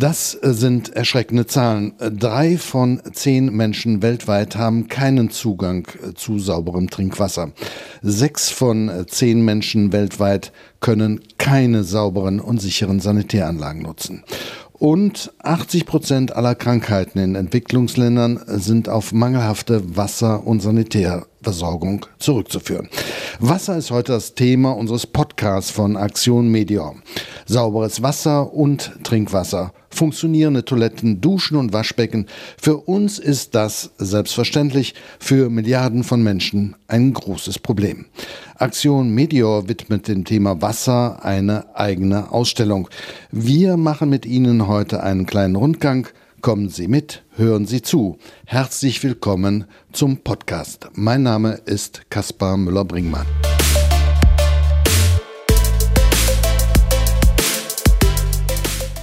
Das sind erschreckende Zahlen. Drei von zehn Menschen weltweit haben keinen Zugang zu sauberem Trinkwasser. Sechs von zehn Menschen weltweit können keine sauberen und sicheren Sanitäranlagen nutzen. Und 80 Prozent aller Krankheiten in Entwicklungsländern sind auf mangelhafte Wasser- und Sanitärversorgung zurückzuführen. Wasser ist heute das Thema unseres Podcasts von Aktion Medior. Sauberes Wasser und Trinkwasser funktionierende Toiletten, Duschen und Waschbecken. Für uns ist das selbstverständlich, für Milliarden von Menschen ein großes Problem. Aktion Meteor widmet dem Thema Wasser eine eigene Ausstellung. Wir machen mit Ihnen heute einen kleinen Rundgang. Kommen Sie mit, hören Sie zu. Herzlich willkommen zum Podcast. Mein Name ist Kaspar Müller-Bringmann.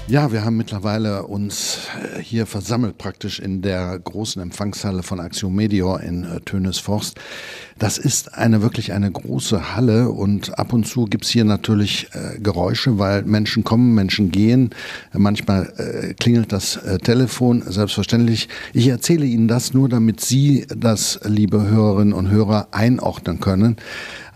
Ja, wir haben mittlerweile uns äh, hier versammelt, praktisch in der großen Empfangshalle von Axiom Medior in äh, Tönesforst. Das ist eine wirklich eine große Halle und ab und zu gibt's hier natürlich äh, Geräusche, weil Menschen kommen, Menschen gehen. Manchmal äh, klingelt das äh, Telefon, selbstverständlich. Ich erzähle Ihnen das nur, damit Sie das, liebe Hörerinnen und Hörer, einordnen können.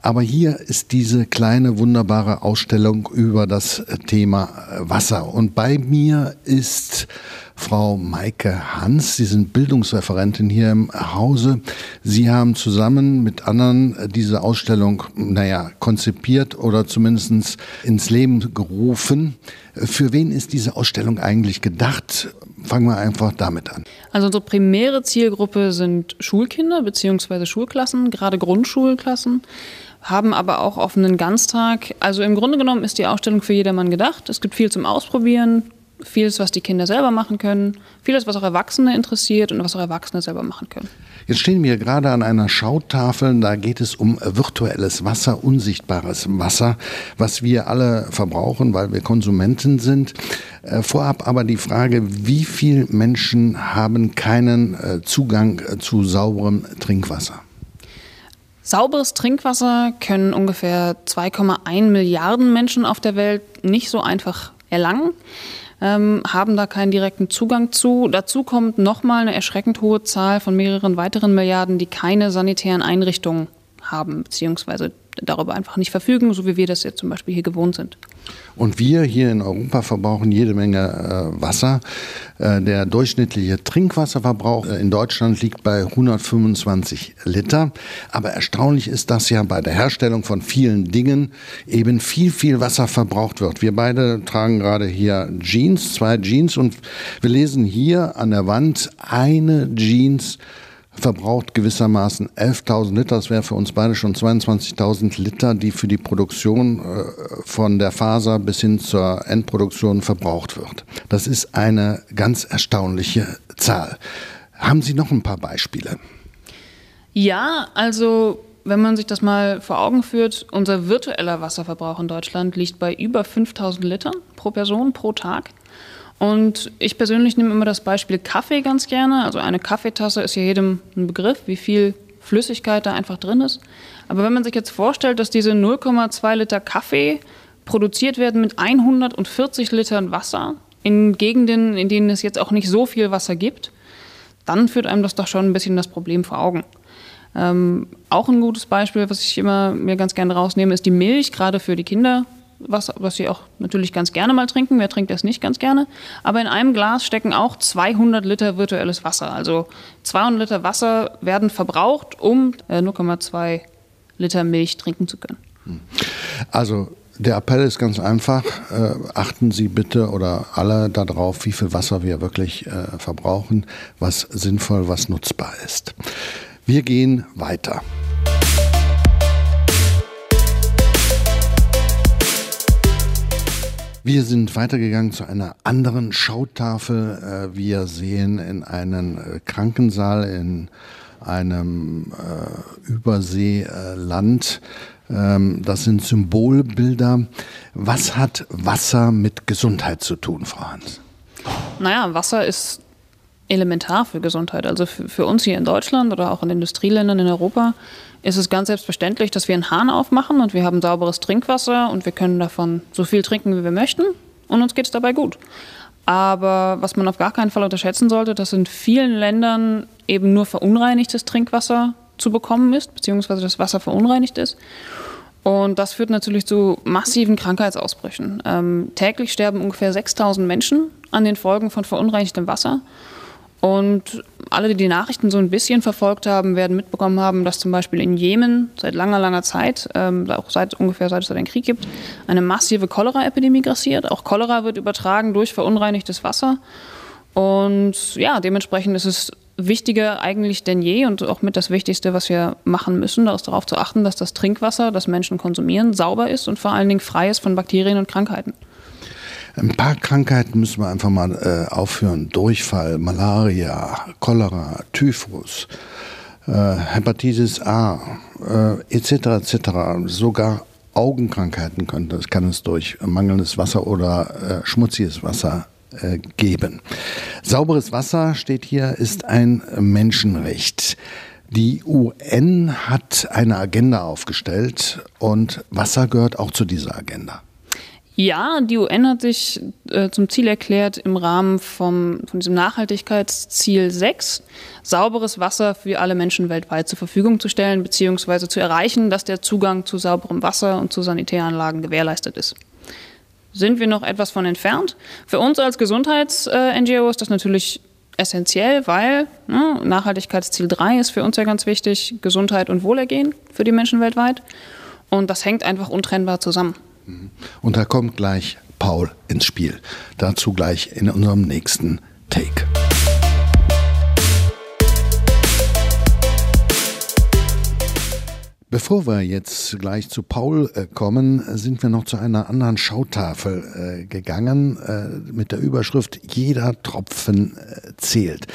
Aber hier ist diese kleine wunderbare Ausstellung über das Thema Wasser. Und bei mir ist Frau Maike Hans. Sie sind Bildungsreferentin hier im Hause. Sie haben zusammen mit anderen diese Ausstellung, naja, konzipiert oder zumindest ins Leben gerufen. Für wen ist diese Ausstellung eigentlich gedacht? Fangen wir einfach damit an. Also unsere primäre Zielgruppe sind Schulkinder bzw. Schulklassen, gerade Grundschulklassen haben aber auch offenen Ganztag. Also im Grunde genommen ist die Ausstellung für jedermann gedacht. Es gibt viel zum Ausprobieren, vieles, was die Kinder selber machen können, vieles, was auch Erwachsene interessiert und was auch Erwachsene selber machen können. Jetzt stehen wir gerade an einer Schautafel, da geht es um virtuelles Wasser, unsichtbares Wasser, was wir alle verbrauchen, weil wir Konsumenten sind. Äh, vorab aber die Frage, wie viele Menschen haben keinen äh, Zugang zu sauberem Trinkwasser? Sauberes Trinkwasser können ungefähr 2,1 Milliarden Menschen auf der Welt nicht so einfach erlangen, ähm, haben da keinen direkten Zugang zu. Dazu kommt nochmal eine erschreckend hohe Zahl von mehreren weiteren Milliarden, die keine sanitären Einrichtungen haben, beziehungsweise darüber einfach nicht verfügen, so wie wir das jetzt zum Beispiel hier gewohnt sind. Und wir hier in Europa verbrauchen jede Menge äh, Wasser. Äh, der durchschnittliche Trinkwasserverbrauch äh, in Deutschland liegt bei 125 Liter. Aber erstaunlich ist, dass ja bei der Herstellung von vielen Dingen eben viel, viel Wasser verbraucht wird. Wir beide tragen gerade hier Jeans, zwei Jeans und wir lesen hier an der Wand eine Jeans verbraucht gewissermaßen 11.000 Liter. Das wäre für uns beide schon 22.000 Liter, die für die Produktion äh, von der Faser bis hin zur Endproduktion verbraucht wird. Das ist eine ganz erstaunliche Zahl. Haben Sie noch ein paar Beispiele? Ja, also wenn man sich das mal vor Augen führt, unser virtueller Wasserverbrauch in Deutschland liegt bei über 5000 Litern pro Person pro Tag. Und ich persönlich nehme immer das Beispiel Kaffee ganz gerne. Also eine Kaffeetasse ist ja jedem ein Begriff, wie viel Flüssigkeit da einfach drin ist. Aber wenn man sich jetzt vorstellt, dass diese 0,2 Liter Kaffee produziert werden mit 140 Litern Wasser in Gegenden, in denen es jetzt auch nicht so viel Wasser gibt, dann führt einem das doch schon ein bisschen das Problem vor Augen. Ähm, auch ein gutes Beispiel, was ich immer mir ganz gerne rausnehme, ist die Milch, gerade für die Kinder was, was sie auch natürlich ganz gerne mal trinken. Wer trinkt das nicht ganz gerne? Aber in einem Glas stecken auch 200 Liter virtuelles Wasser. Also 200 Liter Wasser werden verbraucht, um 0,2 äh, Liter Milch trinken zu können. Hm. Also der Appell ist ganz einfach. Äh, achten Sie bitte oder alle darauf, wie viel Wasser wir wirklich äh, verbrauchen, was sinnvoll, was nutzbar ist. Wir gehen weiter. Wir sind weitergegangen zu einer anderen Schautafel. Äh, wir sehen in einen äh, Krankensaal in einem äh, Überseeland. Ähm, das sind Symbolbilder. Was hat Wasser mit Gesundheit zu tun, Frau Hans? Naja, Wasser ist elementar für Gesundheit. Also für, für uns hier in Deutschland oder auch in Industrieländern in Europa ist es ganz selbstverständlich, dass wir einen Hahn aufmachen und wir haben sauberes Trinkwasser und wir können davon so viel trinken, wie wir möchten und uns geht es dabei gut. Aber was man auf gar keinen Fall unterschätzen sollte, dass in vielen Ländern eben nur verunreinigtes Trinkwasser zu bekommen ist, beziehungsweise das Wasser verunreinigt ist. Und das führt natürlich zu massiven Krankheitsausbrüchen. Ähm, täglich sterben ungefähr 6000 Menschen an den Folgen von verunreinigtem Wasser. Und alle, die die Nachrichten so ein bisschen verfolgt haben, werden mitbekommen haben, dass zum Beispiel in Jemen seit langer, langer Zeit, ähm, auch seit ungefähr seit es da den Krieg gibt, eine massive Cholera-Epidemie grassiert. Auch Cholera wird übertragen durch verunreinigtes Wasser. Und ja, dementsprechend ist es wichtiger eigentlich denn je und auch mit das Wichtigste, was wir machen müssen, darauf zu achten, dass das Trinkwasser, das Menschen konsumieren, sauber ist und vor allen Dingen frei ist von Bakterien und Krankheiten. Ein paar Krankheiten müssen wir einfach mal äh, aufhören. Durchfall, Malaria, Cholera, Typhus, äh, Hepatitis A, äh, etc. etc. Sogar Augenkrankheiten könnte es, kann es durch mangelndes Wasser oder äh, schmutziges Wasser äh, geben. Sauberes Wasser, steht hier, ist ein Menschenrecht. Die UN hat eine Agenda aufgestellt und Wasser gehört auch zu dieser Agenda. Ja, die UN hat sich äh, zum Ziel erklärt, im Rahmen vom, von diesem Nachhaltigkeitsziel 6 sauberes Wasser für alle Menschen weltweit zur Verfügung zu stellen, beziehungsweise zu erreichen, dass der Zugang zu sauberem Wasser und zu Sanitäranlagen gewährleistet ist. Sind wir noch etwas von entfernt? Für uns als Gesundheits-NGO ist das natürlich essentiell, weil ne, Nachhaltigkeitsziel 3 ist für uns ja ganz wichtig, Gesundheit und Wohlergehen für die Menschen weltweit. Und das hängt einfach untrennbar zusammen. Und da kommt gleich Paul ins Spiel. Dazu gleich in unserem nächsten Take. Bevor wir jetzt gleich zu Paul äh, kommen, sind wir noch zu einer anderen Schautafel äh, gegangen äh, mit der Überschrift Jeder Tropfen äh, zählt.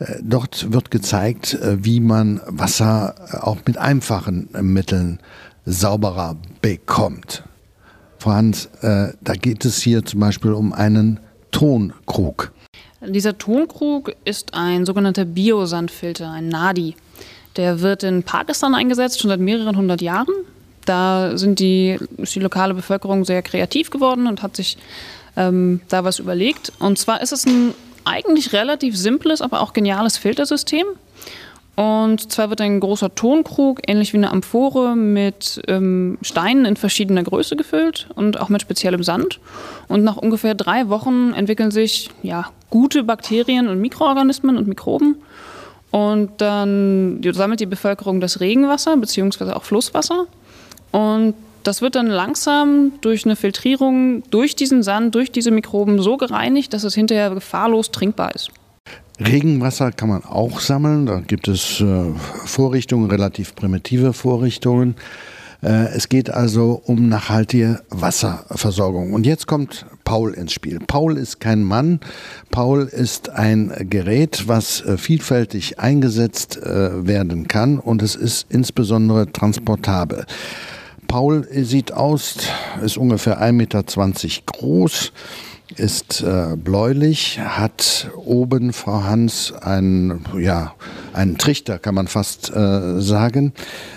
Äh, dort wird gezeigt, wie man Wasser auch mit einfachen Mitteln sauberer bekommt. Frau Hans, äh, da geht es hier zum Beispiel um einen Tonkrug. Dieser Tonkrug ist ein sogenannter Biosandfilter, ein Nadi. Der wird in Pakistan eingesetzt, schon seit mehreren hundert Jahren. Da sind die, ist die lokale Bevölkerung sehr kreativ geworden und hat sich ähm, da was überlegt. Und zwar ist es ein eigentlich relativ simples, aber auch geniales Filtersystem. Und zwar wird ein großer Tonkrug, ähnlich wie eine Amphore, mit ähm, Steinen in verschiedener Größe gefüllt und auch mit speziellem Sand. Und nach ungefähr drei Wochen entwickeln sich ja, gute Bakterien und Mikroorganismen und Mikroben. Und dann sammelt die Bevölkerung das Regenwasser bzw. auch Flusswasser. Und das wird dann langsam durch eine Filtrierung durch diesen Sand, durch diese Mikroben so gereinigt, dass es hinterher gefahrlos trinkbar ist. Regenwasser kann man auch sammeln. Da gibt es äh, Vorrichtungen, relativ primitive Vorrichtungen. Äh, es geht also um nachhaltige Wasserversorgung. Und jetzt kommt Paul ins Spiel. Paul ist kein Mann. Paul ist ein Gerät, was äh, vielfältig eingesetzt werden kann und es ist insbesondere transportabel. Paul sieht aus, ist ungefähr 1,20 Meter groß ist äh, bläulich, hat oben, Frau Hans, einen, ja, einen Trichter, kann man fast äh, sagen.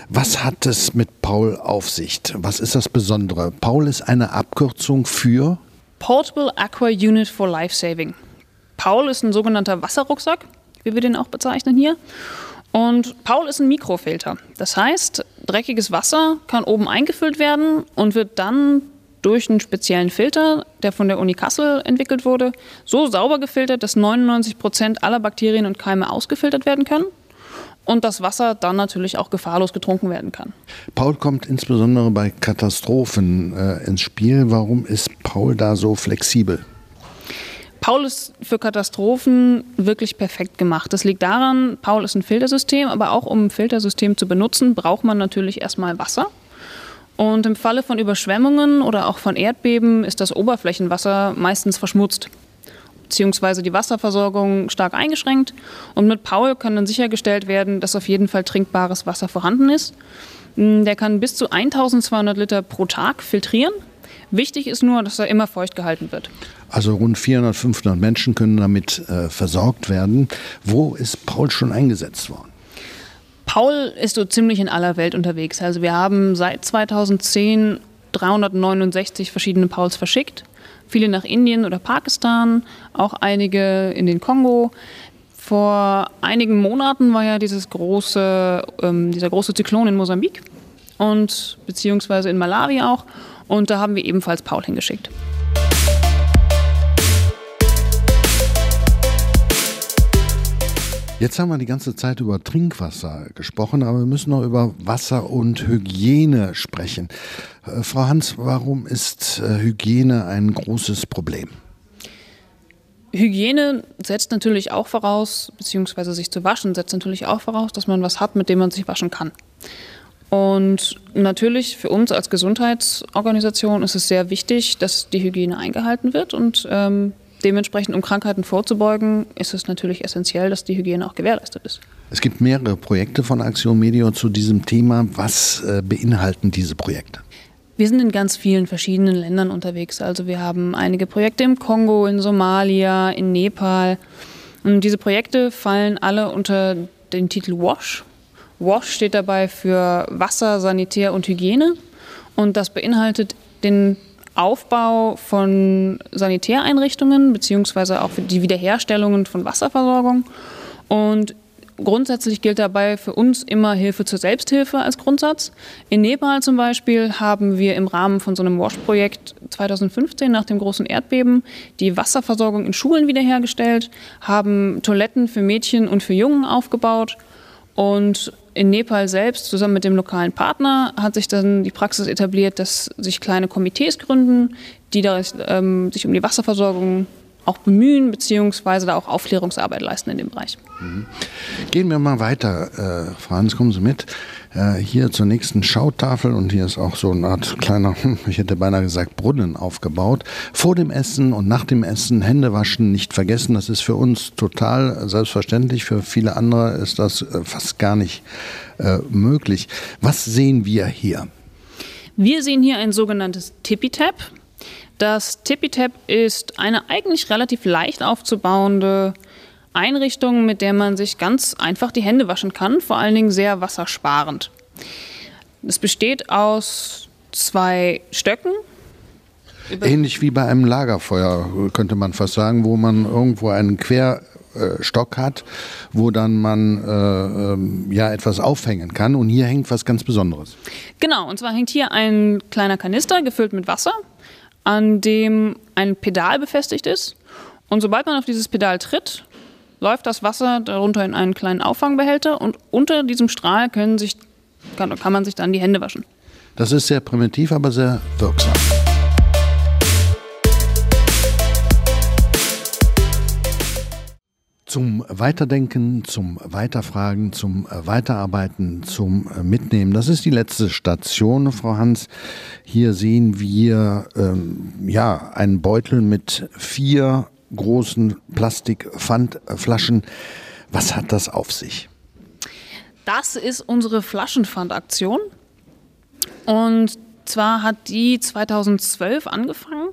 Was hat es mit Paul auf sich? Was ist das Besondere? Paul ist eine Abkürzung für Portable Aqua Unit for Life Saving. Paul ist ein sogenannter Wasserrucksack, wie wir den auch bezeichnen hier. Und Paul ist ein Mikrofilter. Das heißt, dreckiges Wasser kann oben eingefüllt werden und wird dann durch einen speziellen Filter, der von der Uni Kassel entwickelt wurde, so sauber gefiltert, dass 99 Prozent aller Bakterien und Keime ausgefiltert werden können und das Wasser dann natürlich auch gefahrlos getrunken werden kann. Paul kommt insbesondere bei Katastrophen äh, ins Spiel. Warum ist Paul da so flexibel? Paul ist für Katastrophen wirklich perfekt gemacht. Das liegt daran, Paul ist ein Filtersystem, aber auch um ein Filtersystem zu benutzen, braucht man natürlich erstmal Wasser. Und im Falle von Überschwemmungen oder auch von Erdbeben ist das Oberflächenwasser meistens verschmutzt beziehungsweise die Wasserversorgung stark eingeschränkt. Und mit Paul kann dann sichergestellt werden, dass auf jeden Fall trinkbares Wasser vorhanden ist. Hm, der kann bis zu 1200 Liter pro Tag filtrieren. Wichtig ist nur, dass er immer feucht gehalten wird. Also rund 400, 500 Menschen können damit äh, versorgt werden. Wo ist Paul schon eingesetzt worden? Paul ist so ziemlich in aller Welt unterwegs. Also wir haben seit 2010 369 verschiedene Pauls verschickt. viele nach Indien oder Pakistan, auch einige in den Kongo. Vor einigen Monaten war ja dieses große, ähm, dieser große Zyklon in Mosambik und beziehungsweise in Malawi auch. Und da haben wir ebenfalls Paul hingeschickt. Jetzt haben wir die ganze Zeit über Trinkwasser gesprochen, aber wir müssen noch über Wasser und Hygiene sprechen. Äh, Frau Hans, warum ist äh, Hygiene ein großes Problem? Hygiene setzt natürlich auch voraus, beziehungsweise sich zu waschen, setzt natürlich auch voraus, dass man was hat, mit dem man sich waschen kann. Und natürlich für uns als Gesundheitsorganisation ist es sehr wichtig, dass die Hygiene eingehalten wird. Und ähm, dementsprechend, um Krankheiten vorzubeugen, ist es natürlich essentiell, dass die Hygiene auch gewährleistet ist. Es gibt mehrere Projekte von Aktion Medio zu diesem Thema. Was äh, beinhalten diese Projekte? Wir sind in ganz vielen verschiedenen Ländern unterwegs. Also wir haben einige Projekte im Kongo, in Somalia, in Nepal. Und diese Projekte fallen alle unter den Titel WASH. WASH steht dabei für Wasser, Sanitär und Hygiene. Und das beinhaltet den Aufbau von Sanitäreinrichtungen beziehungsweise auch die Wiederherstellungen von Wasserversorgung. Und Grundsätzlich gilt dabei für uns immer Hilfe zur Selbsthilfe als Grundsatz. In Nepal zum Beispiel haben wir im Rahmen von so einem WASH-Projekt 2015 nach dem großen Erdbeben die Wasserversorgung in Schulen wiederhergestellt, haben Toiletten für Mädchen und für Jungen aufgebaut und in Nepal selbst zusammen mit dem lokalen Partner hat sich dann die Praxis etabliert, dass sich kleine Komitees gründen, die da, ähm, sich um die Wasserversorgung auch bemühen, beziehungsweise da auch Aufklärungsarbeit leisten in dem Bereich. Mhm. Gehen wir mal weiter. Äh, Franz, kommen Sie mit. Äh, hier zur nächsten Schautafel und hier ist auch so eine Art kleiner, ich hätte beinahe gesagt, Brunnen aufgebaut. Vor dem Essen und nach dem Essen Hände waschen nicht vergessen. Das ist für uns total selbstverständlich. Für viele andere ist das äh, fast gar nicht äh, möglich. Was sehen wir hier? Wir sehen hier ein sogenanntes Tippy-Tap. Das TippyTap ist eine eigentlich relativ leicht aufzubauende Einrichtung, mit der man sich ganz einfach die Hände waschen kann, vor allen Dingen sehr wassersparend. Es besteht aus zwei Stöcken. Ähnlich wie bei einem Lagerfeuer, könnte man fast sagen, wo man irgendwo einen Querstock hat, wo dann man äh, ähm, ja etwas aufhängen kann. Und hier hängt was ganz Besonderes. Genau, und zwar hängt hier ein kleiner Kanister gefüllt mit Wasser an dem ein Pedal befestigt ist. Und sobald man auf dieses Pedal tritt, läuft das Wasser darunter in einen kleinen Auffangbehälter und unter diesem Strahl können sich, kann, kann man sich dann die Hände waschen. Das ist sehr primitiv, aber sehr wirksam. Zum Weiterdenken, zum Weiterfragen, zum Weiterarbeiten, zum Mitnehmen. Das ist die letzte Station, Frau Hans. Hier sehen wir ähm, ja einen Beutel mit vier großen Plastikpfandflaschen. Was hat das auf sich? Das ist unsere Flaschenpfandaktion. Und zwar hat die 2012 angefangen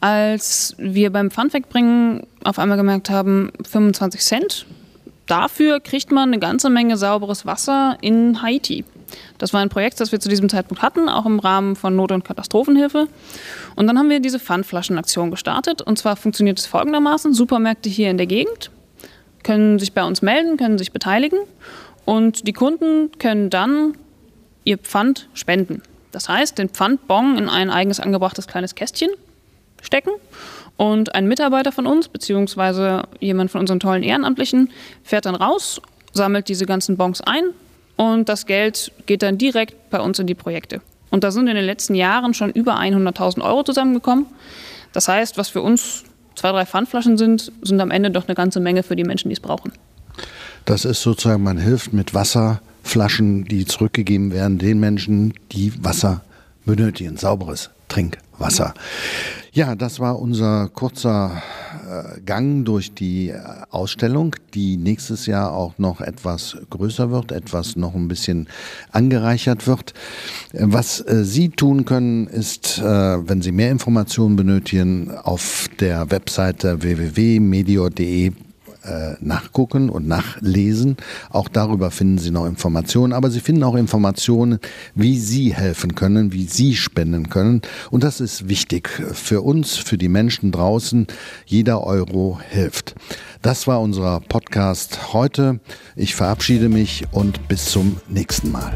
als wir beim Pfand wegbringen auf einmal gemerkt haben, 25 Cent, dafür kriegt man eine ganze Menge sauberes Wasser in Haiti. Das war ein Projekt, das wir zu diesem Zeitpunkt hatten, auch im Rahmen von Not- und Katastrophenhilfe. Und dann haben wir diese Pfandflaschenaktion gestartet. Und zwar funktioniert es folgendermaßen: Supermärkte hier in der Gegend können sich bei uns melden, können sich beteiligen. Und die Kunden können dann ihr Pfand spenden. Das heißt, den Pfandbon in ein eigens angebrachtes kleines Kästchen stecken. Und ein Mitarbeiter von uns, beziehungsweise jemand von unseren tollen Ehrenamtlichen, fährt dann raus, sammelt diese ganzen Bons ein und das Geld geht dann direkt bei uns in die Projekte. Und da sind in den letzten Jahren schon über 100.000 Euro zusammengekommen. Das heißt, was für uns zwei, drei Pfandflaschen sind, sind am Ende doch eine ganze Menge für die Menschen, die es brauchen. Das ist sozusagen, man hilft mit Wasserflaschen, die zurückgegeben werden, den Menschen, die Wasser benötigen, sauberes Trinkwasser. Ja, das war unser kurzer äh, Gang durch die äh, Ausstellung, die nächstes Jahr auch noch etwas größer wird, etwas noch ein bisschen angereichert wird. Was äh, Sie tun können, ist, wenn Sie mehr Informationen benötigen, auf der Webseite www.medio.de äh, nachgucken und nachlesen. Auch darüber finden Sie noch Informationen, aber Sie finden auch Informationen, wie Sie helfen können, wie Sie spenden können. Und das ist wichtig für uns, für die Menschen draußen. Jeder Euro hilft. Das war unser Podcast heute. Ich verabschiede mich und bis zum nächsten Mal.